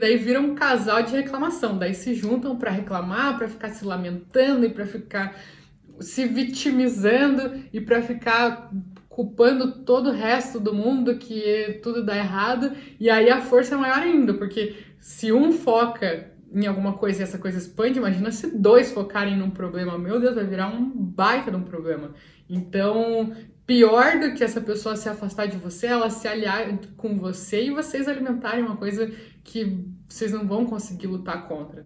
Daí vira um casal de reclamação, daí se juntam para reclamar, para ficar se lamentando e para ficar se vitimizando e para ficar culpando todo o resto do mundo que tudo dá errado, e aí a força é maior ainda, porque se um foca em alguma coisa e essa coisa expande, imagina se dois focarem num problema, meu Deus, vai virar um baita de um problema. Então, pior do que essa pessoa se afastar de você, ela se aliar com você e vocês alimentarem uma coisa que vocês não vão conseguir lutar contra.